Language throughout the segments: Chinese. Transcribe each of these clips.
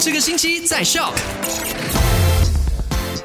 这个星期在笑。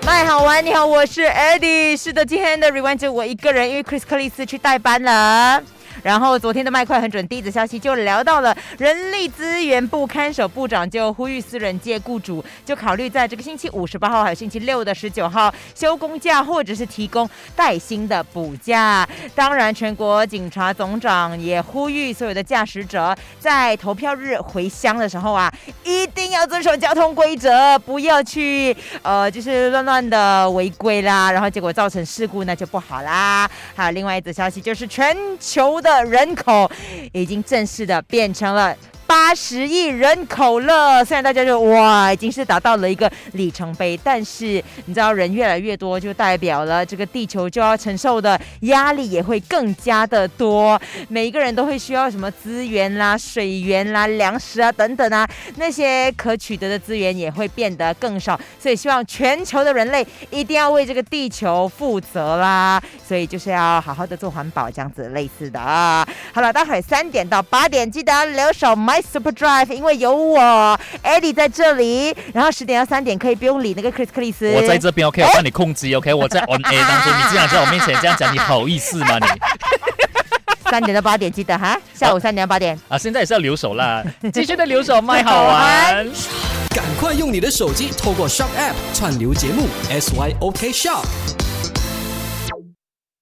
麦好玩，你好，我是 Eddie。是的，今天的 Rewind 就我一个人，因为 Chris 克里斯去代班了。然后昨天的麦快很准第一则消息就聊到了人力资源部看守部长就呼吁私人界雇主就考虑在这个星期五十八号还有星期六的十九号休公假或者是提供带薪的补假。当然，全国警察总长也呼吁所有的驾驶者在投票日回乡的时候啊，一定要遵守交通规则，不要去呃就是乱乱的违规啦，然后结果造成事故那就不好啦。还有另外一则消息就是全球的。人口已经正式的变成了。八十亿人口了，虽然大家就哇，已经是达到了一个里程碑，但是你知道人越来越多，就代表了这个地球就要承受的压力也会更加的多。每一个人都会需要什么资源啦、水源啦、粮食啊等等啊，那些可取得的资源也会变得更少。所以希望全球的人类一定要为这个地球负责啦。所以就是要好好的做环保，这样子类似的啊。好了，待会三点到八点记得留守 My Super Drive，因为有我 Eddie 在这里。然后十点到三点可以不用理那个 Chris 克里斯。我在这边 OK，我帮你控制 OK，我在 On A 当中，你这样在我面前这样讲，你好意思吗你？三点到八点记得哈，下午三点到八点啊，现在也是要留守啦，继续的留守卖好玩。赶快用你的手机透过 Shop App 串流节目 SYOK Shop。